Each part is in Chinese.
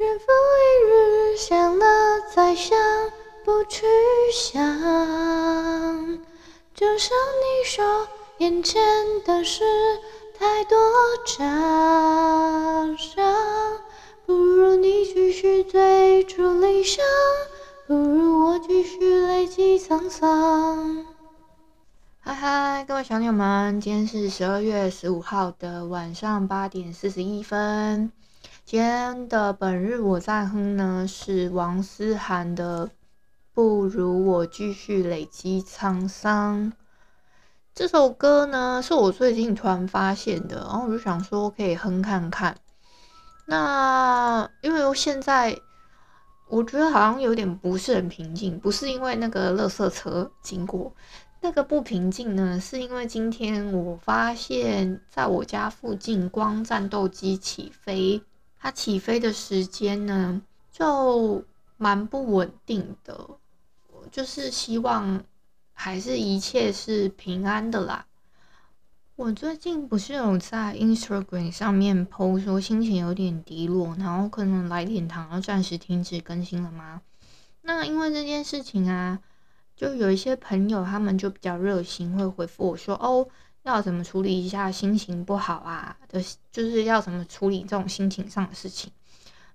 日复一日，想了再想，不去想。就像你说，眼前的事太多假象，不如你继续追逐理想，不如我继续累积沧桑。嗨嗨，各位小鸟们，今天是十二月十五号的晚上八点四十一分。今天的本日我在哼呢，是王思涵的《不如我继续累积沧桑》。这首歌呢，是我最近突然发现的，然后我就想说可以哼看看。那因为我现在我觉得好像有点不是很平静，不是因为那个垃圾车经过，那个不平静呢，是因为今天我发现在我家附近光战斗机起飞。它起飞的时间呢，就蛮不稳定的，就是希望还是一切是平安的啦。我最近不是有在 Instagram 上面 po 说心情有点低落，然后可能来点糖要暂时停止更新了吗？那因为这件事情啊，就有一些朋友他们就比较热心，会回复我说哦。要怎么处理一下心情不好啊的，就是要怎么处理这种心情上的事情。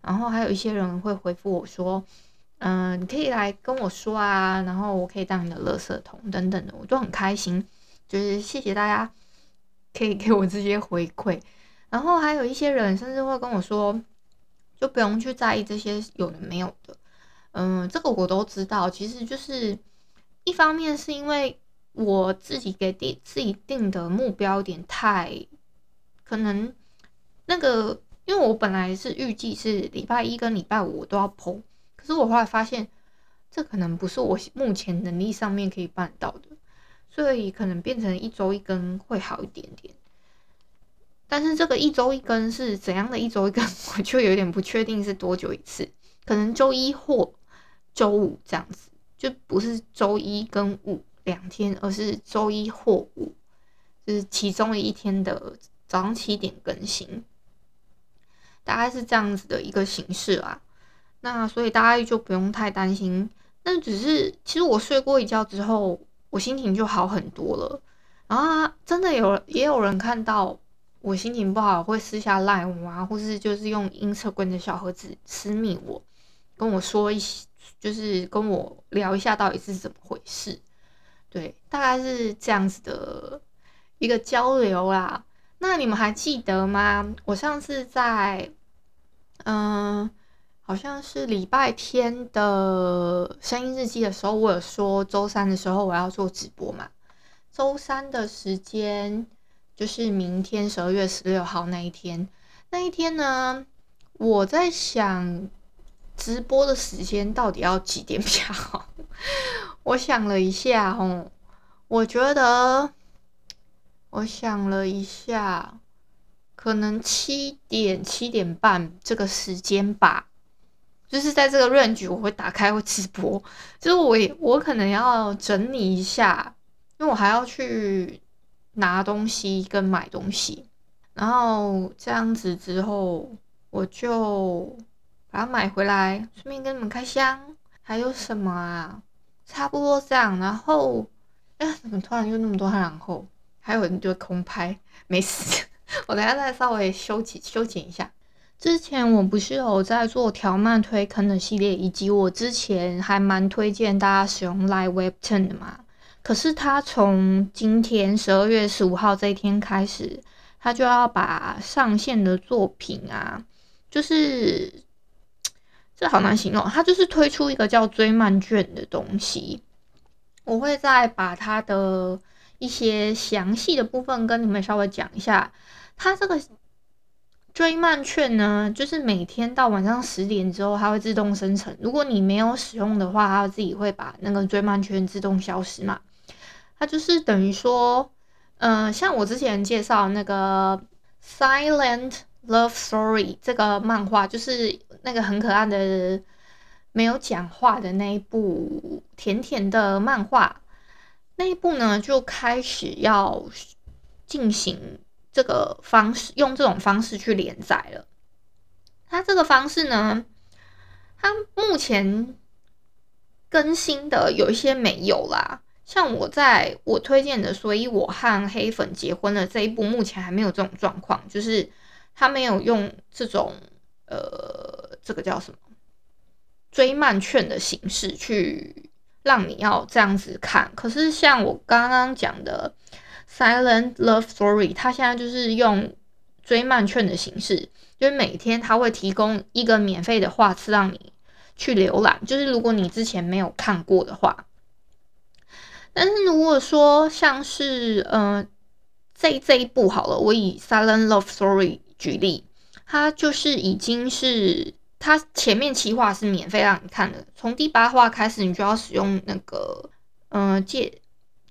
然后还有一些人会回复我说，嗯、你可以来跟我说啊，然后我可以当你的垃圾桶等等的，我就很开心。就是谢谢大家可以给我这些回馈。然后还有一些人甚至会跟我说，就不用去在意这些有的没有的。嗯、这个我都知道。其实就是一方面是因为。我自己给定自己定的目标点太可能那个，因为我本来是预计是礼拜一跟礼拜五我都要 po，可是我后来发现这可能不是我目前能力上面可以办到的，所以可能变成一周一更会好一点点。但是这个一周一更是怎样的一周一更，我就有点不确定是多久一次，可能周一或周五这样子，就不是周一跟五。两天，而是周一或五，就是其中的一天的早上七点更新，大概是这样子的一个形式啦。那所以大家就不用太担心。那只是其实我睡过一觉之后，我心情就好很多了。然后，真的有也有人看到我心情不好，会私下赖我啊，或是就是用 Instagram 的小盒子私密我，跟我说一些，就是跟我聊一下到底是怎么回事。对，大概是这样子的一个交流啦。那你们还记得吗？我上次在，嗯、好像是礼拜天的声音日记的时候，我有说周三的时候我要做直播嘛。周三的时间就是明天十二月十六号那一天。那一天呢，我在想直播的时间到底要几点比较好？我想了一下，哦，我觉得，我想了一下，可能七点七点半这个时间吧，就是在这个 range 我会打开会直播，就是我也我可能要整理一下，因为我还要去拿东西跟买东西，然后这样子之后我就把它买回来，顺便跟你们开箱，还有什么啊？差不多这样，然后，哎、怎么突然又那么多然后？还有一堆空拍，没事，我等下再稍微修剪修剪一下。之前我不是有在做条漫推坑的系列，以及我之前还蛮推荐大家使用 Live Web Ten 的嘛。可是他从今天十二月十五号这一天开始，他就要把上线的作品啊，就是。这好难形容，它就是推出一个叫追漫卷的东西。我会再把它的一些详细的部分跟你们稍微讲一下。它这个追漫券呢，就是每天到晚上十点之后，它会自动生成。如果你没有使用的话，它自己会把那个追漫券自动消失嘛。它就是等于说，嗯、呃，像我之前介绍那个《Silent Love Story》这个漫画，就是那个很可爱的没有讲话的那一部甜甜的漫画。那一部呢，就开始要进行。这个方式用这种方式去连载了，它这个方式呢，它目前更新的有一些没有啦。像我在我推荐的，所以我和黑粉结婚了这一部，目前还没有这种状况，就是他没有用这种呃，这个叫什么追漫券的形式去让你要这样子看。可是像我刚刚讲的。Silent Love Story，它现在就是用追漫券的形式，就是每天它会提供一个免费的画次让你去浏览，就是如果你之前没有看过的话。但是如果说像是呃这这一部好了，我以 Silent Love Story 举例，它就是已经是它前面七话是免费让你看的，从第八话开始你就要使用那个嗯、借。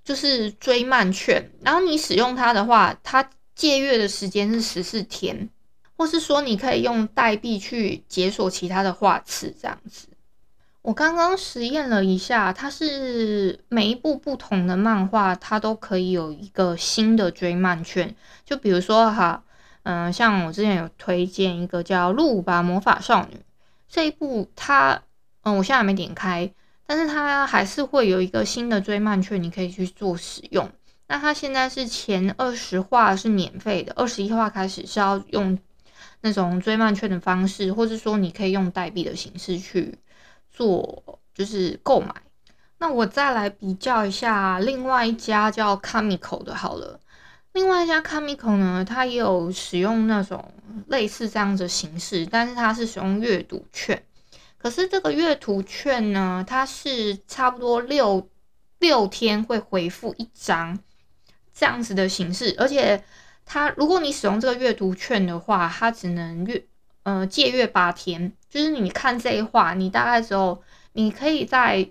就是追漫券，然后你使用它的话，它借阅的时间是十四天，或是说你可以用代币去解锁其他的画册这样子。我刚刚实验了一下，它是每一部不同的漫画，它都可以有一个新的追漫券。就比如说哈，嗯、像我之前有推荐一个叫《鹿吧魔法少女》这一部，它，嗯，我现在还没点开。但是它还是会有一个新的追漫券，你可以去做使用。那它现在是前二十话是免费的，二十一话开始是要用那种追漫券的方式，或是说你可以用代币的形式去做，就是购买。那我再来比较一下另外一家叫 Comico 的，好了，另外一家 Comico 呢，它也有使用那种类似这样的形式，但是它是使用阅读券。可是这个阅读券呢，它是差不多六六天会回复一张这样子的形式，而且它如果你使用这个阅读券的话，它只能阅呃借阅八天，就是你看这一话，你大概之后你可以再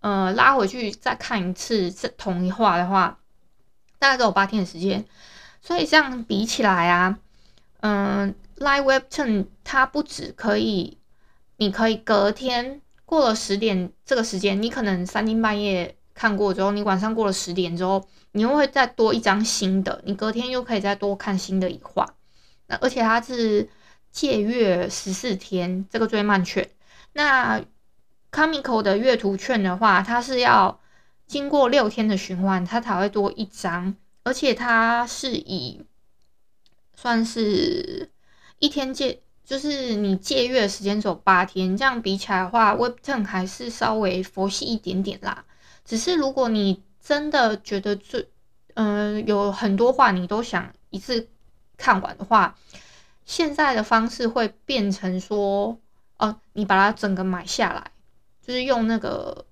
呃拉回去再看一次这同一话的话，大概只有八天的时间，所以这样比起来啊，嗯、，Light Webton 它不止可以。你可以隔天过了十点这个时间，你可能三更半夜看过之后，你晚上过了十点之后，你又会再多一张新的，你隔天又可以再多看新的一画。那而且它是借阅十四天这个最慢券。那 Comico 的阅读券的话，它是要经过六天的循环，它才会多一张，而且它是以算是一天借。就是你借阅的时间只有八天，这样比起来的话，Webtoon 还是稍微佛系一点点啦。只是如果你真的觉得最，嗯、有很多话你都想一次看完的话，现在的方式会变成说，哦、你把它整个买下来，就是用那个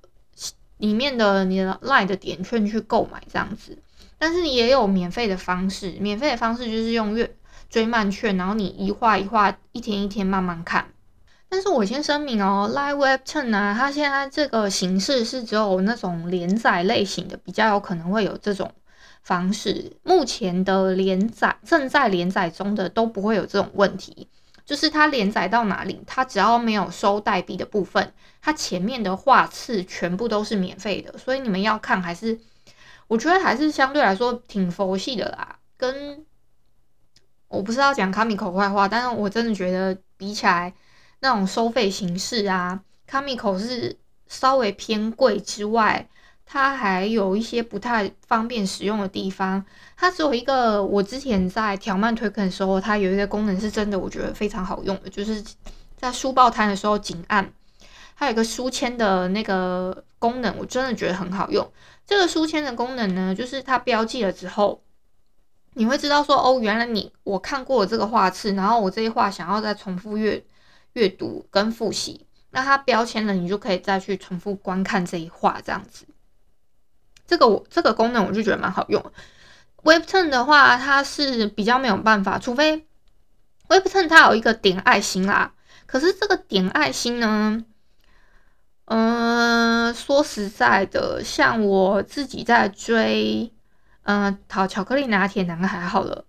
里面的你的 Line 的点券去购买这样子。但是也有免费的方式，免费的方式就是用月。追漫券，然后你一画一画，一天一天慢慢看。但是我先声明哦，Live Webtoon 啊，它现在这个形式是只有那种连载类型的，比较有可能会有这种方式。目前的连载正在连载中的都不会有这种问题，就是它连载到哪里，它只要没有收代币的部分，它前面的画册全部都是免费的，所以你们要看还是，我觉得还是相对来说挺佛系的啦，跟。我不是要讲 Comico 坏话，但是我真的觉得比起来那种收费形式啊，Comico 是稍微偏贵之外，它还有一些不太方便使用的地方。它只有一个，我之前在条漫推坑的时候，它有一个功能是真的，我觉得非常好用的，就是在书报摊的时候紧按，它有一个书签的那个功能，我真的觉得很好用。这个书签的功能呢，就是它标记了之后。你会知道说哦，原来你我看过了这个画册，然后我这一画想要再重复阅阅读跟复习，那它标签了，你就可以再去重复观看这一画这样子。这个我这个功能我就觉得蛮好用。，webton 的话，它是比较没有办法，除非 Webton 它有一个点爱心啦，可是这个点爱心呢，嗯、说实在的，像我自己在追，嗯、呃，好巧克力拿铁男孩好了，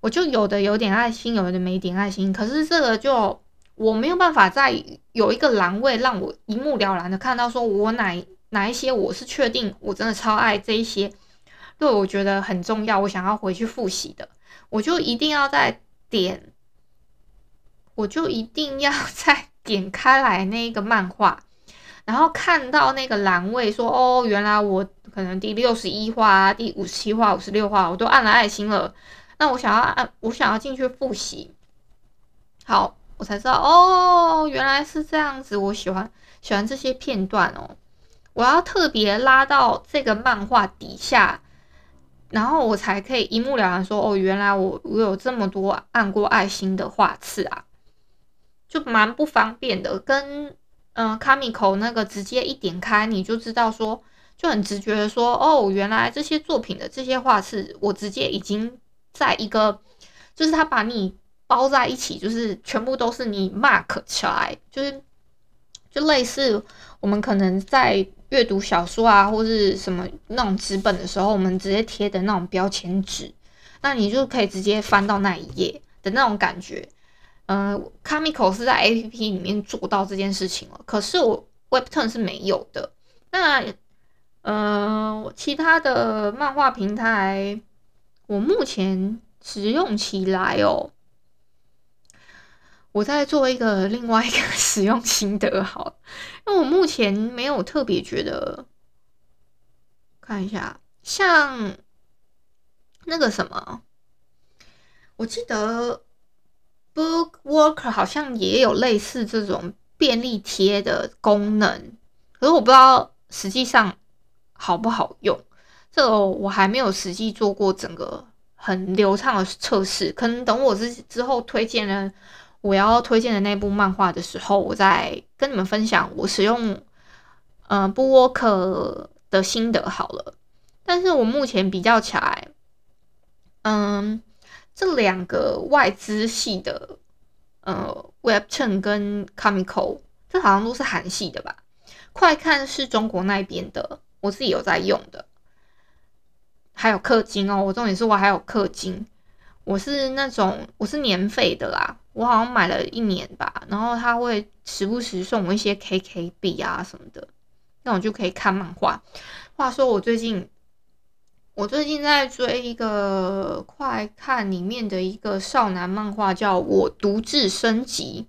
我就有的有点爱心，有的没点爱心，可是这个就我没有办法在有一个栏位让我一目了然的看到，说我哪哪一些我是确定我真的超爱这一些，对我觉得很重要，我想要回去复习的，我就一定要再点。我就一定要 再点开来那个漫画，然后看到那个栏位说，哦，原来我可能第六十一话、第五十七话、五十六话，我都按了爱心了。那我想要按，我想要进去复习。好，我才知道，哦，原来是这样子。我喜欢喜欢这些片段哦。我要特别拉到这个漫画底下，然后我才可以一目了然说，哦，原来我我有这么多按过爱心的画次啊。就蛮不方便的，跟嗯 Kamiko 那个直接一点开你就知道说，就很直觉的说，哦，原来这些作品的这些画次我直接已经在一个，就是他把你包在一起，就是全部都是你 mark 起来，就是就类似我们可能在阅读小说啊，或是什么那种纸本的时候，我们直接贴的那种标签纸，那你就可以直接翻到那一页的那种感觉。嗯、呃，Kamiko 是在 APP 里面做到这件事情了，可是我 Webtoon 是没有的。那，嗯、呃，其他的漫画平台，我目前使用起来哦，我在做一个另外一个 使用心得，好，因为我目前没有特别觉得，看一下，像那个什么，我记得。Bookworker 好像也有类似这种便利贴的功能，可是我不知道实际上好不好用。这个我还没有实际做过整个很流畅的测试，可能等我之之后推荐了我要推荐的那部漫画的时候，我再跟你们分享我使用呃 Bookworker 的心得好了。但是我目前比较起来，嗯。这两个外资系的，呃，Webtoon 跟 Comico，这好像都是韩系的吧？快看是中国那边的，我自己有在用的。还有氪金哦，我重点是我还有氪金，我是那种我是年费的啦，我好像买了一年吧，然后他会时不时送我一些 KK 币啊什么的，那我就可以看漫画。话说我最近。我最近在追一个快看里面的一个少男漫画，叫我独自升级。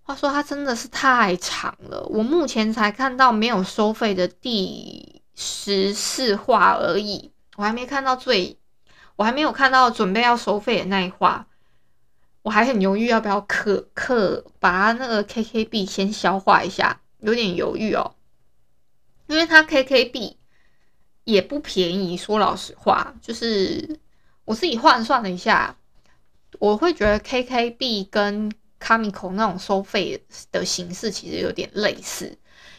话说它真的是太长了，我目前才看到没有收费的第十四话而已，我还没看到最，我还没有看到准备要收费的那一话，我还很犹豫要不要氪氪，把它那个 KK 币先消化一下，有点犹豫哦，因为它 KK 币。也不便宜，说老实话，就是我自己换算了一下，我会觉得 KKB 跟 Kamiko 那种收费的形式其实有点类似，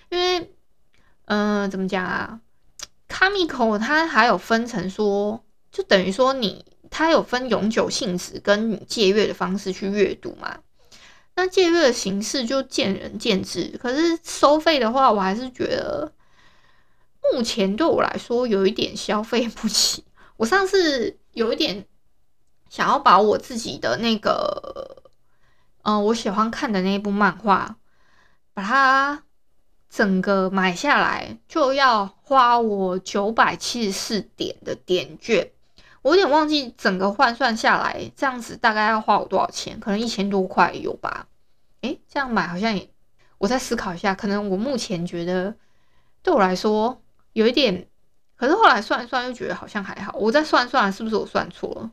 因为，嗯、怎么讲啊？Kamiko 它还有分成说，就等于说你它有分永久性质跟你借阅的方式去阅读嘛，那借阅的形式就见仁见智，可是收费的话，我还是觉得。目前对我来说有一点消费不起。我上次有一点想要把我自己的那个，嗯、呃，我喜欢看的那一部漫画，把它整个买下来，就要花我九百七十四点的点券。我有点忘记整个换算下来，这样子大概要花我多少钱？可能一千多块有吧？诶，这样买好像也……我再思考一下，可能我目前觉得对我来说。有一点，可是后来算一算又觉得好像还好。我再算一算，是不是我算错了？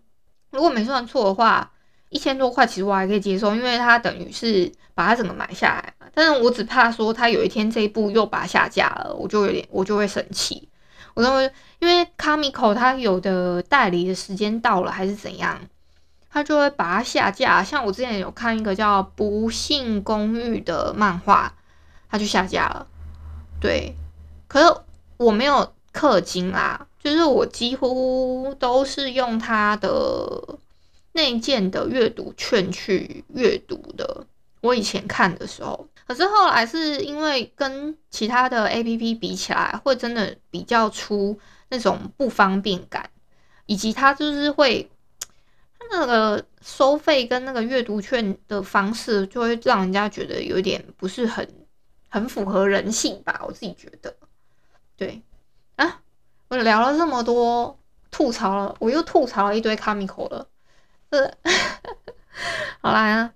如果没算错的话，一千多块其实我还可以接受，因为它等于是把它整个买下来嘛。但是我只怕说它有一天这一部又把它下架了，我就有点我就会生气。我认为，因为 Kamiko 它有的代理的时间到了还是怎样，它就会把它下架。像我之前有看一个叫《不幸公寓》的漫画，它就下架了。对，可是。我没有氪金啦，就是我几乎都是用它的内建的阅读券去阅读的。我以前看的时候，可是后来是因为跟其他的 APP 比起来，会真的比较出那种不方便感，以及它就是会它那个收费跟那个阅读券的方式，就会让人家觉得有点不是很很符合人性吧。我自己觉得，对啊，我聊了这么多，吐槽了，我又吐槽了一堆 c o m i c 了，呃，好啦。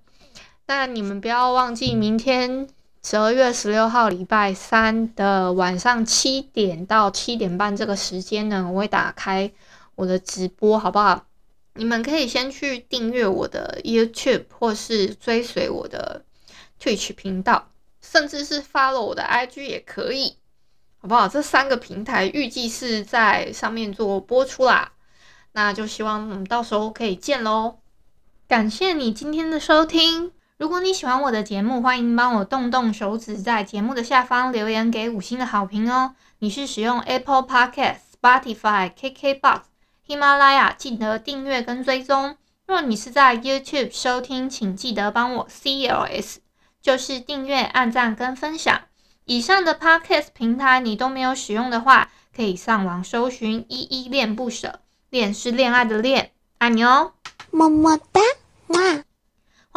那你们不要忘记，明天十二月十六号礼拜三的晚上七点到七点半这个时间呢，我会打开我的直播，好不好？你们可以先去订阅我的 YouTube，或是追随我的 Twitch 频道，甚至是 follow 我的 IG 也可以，好不好？这三个平台预计是在上面做播出啦，那就希望我们到时候可以见喽。感谢你今天的收听。如果你喜欢我的节目，欢迎帮我动动手指，在节目的下方留言给五星的好评哦。你是使用 Apple Podcast、Spotify、KKBox、喜马拉雅，记得订阅跟追踪。若你是在 YouTube 收听，请记得帮我 CLS，就是订阅、按赞跟分享。以上的 Podcast 平台你都没有使用的话，可以上网搜寻“依依恋不舍”，恋是恋爱的恋，爱你哦，么么哒，